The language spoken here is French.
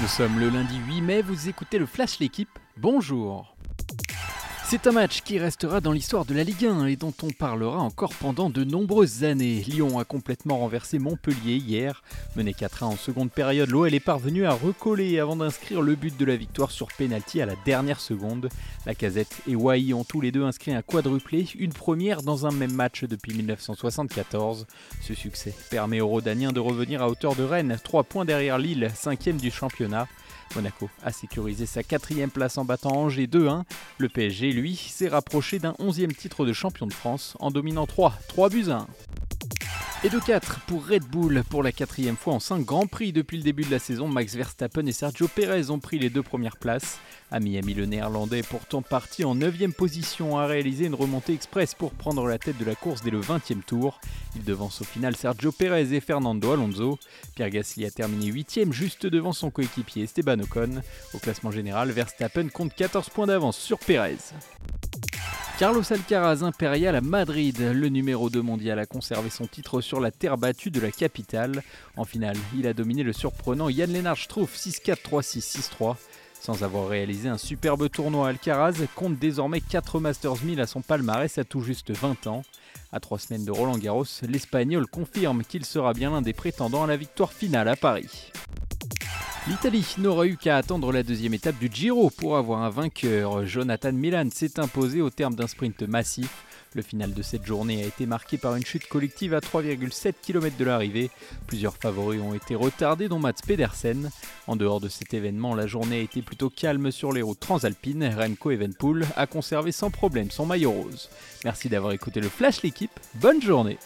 Nous sommes le lundi 8 mai, vous écoutez le Flash L'équipe, bonjour c'est un match qui restera dans l'histoire de la Ligue 1 et dont on parlera encore pendant de nombreuses années. Lyon a complètement renversé Montpellier hier. Mené 4-1 en seconde période, l'OL est parvenu à recoller avant d'inscrire le but de la victoire sur pénalty à la dernière seconde. La casette et Wai ont tous les deux inscrit un quadruplé, une première dans un même match depuis 1974. Ce succès permet aux Rodaniens de revenir à hauteur de Rennes, 3 points derrière Lille, 5 du championnat. Monaco a sécurisé sa quatrième place en battant Angers 2-1. Le PSG, lui, s'est rapproché d'un 11e titre de champion de France en dominant 3, 3 buts à 1. Et de 4 pour Red Bull pour la quatrième fois en 5 Grands Prix depuis le début de la saison. Max Verstappen et Sergio Perez ont pris les deux premières places. À Miami, le néerlandais pourtant parti en 9 position a réalisé une remontée express pour prendre la tête de la course dès le 20e tour. Il devance au final Sergio Perez et Fernando Alonso. Pierre Gasly a terminé 8 juste devant son coéquipier Esteban Ocon. Au classement général, Verstappen compte 14 points d'avance sur Perez. Carlos Alcaraz impérial à Madrid, le numéro 2 mondial a conservé son titre sur la terre battue de la capitale. En finale, il a dominé le surprenant Yann Lennart Struff 6-4, 3-6, 6-3. Sans avoir réalisé un superbe tournoi, Alcaraz compte désormais 4 Masters 1000 à son palmarès à tout juste 20 ans. À 3 semaines de Roland Garros, l'Espagnol confirme qu'il sera bien l'un des prétendants à la victoire finale à Paris. L'Italie n'aura eu qu'à attendre la deuxième étape du Giro pour avoir un vainqueur. Jonathan Milan s'est imposé au terme d'un sprint massif. Le final de cette journée a été marqué par une chute collective à 3,7 km de l'arrivée. Plusieurs favoris ont été retardés, dont Mats Pedersen. En dehors de cet événement, la journée a été plutôt calme sur les routes transalpines. Remco Evenpool a conservé sans problème son maillot rose. Merci d'avoir écouté le Flash l'équipe. Bonne journée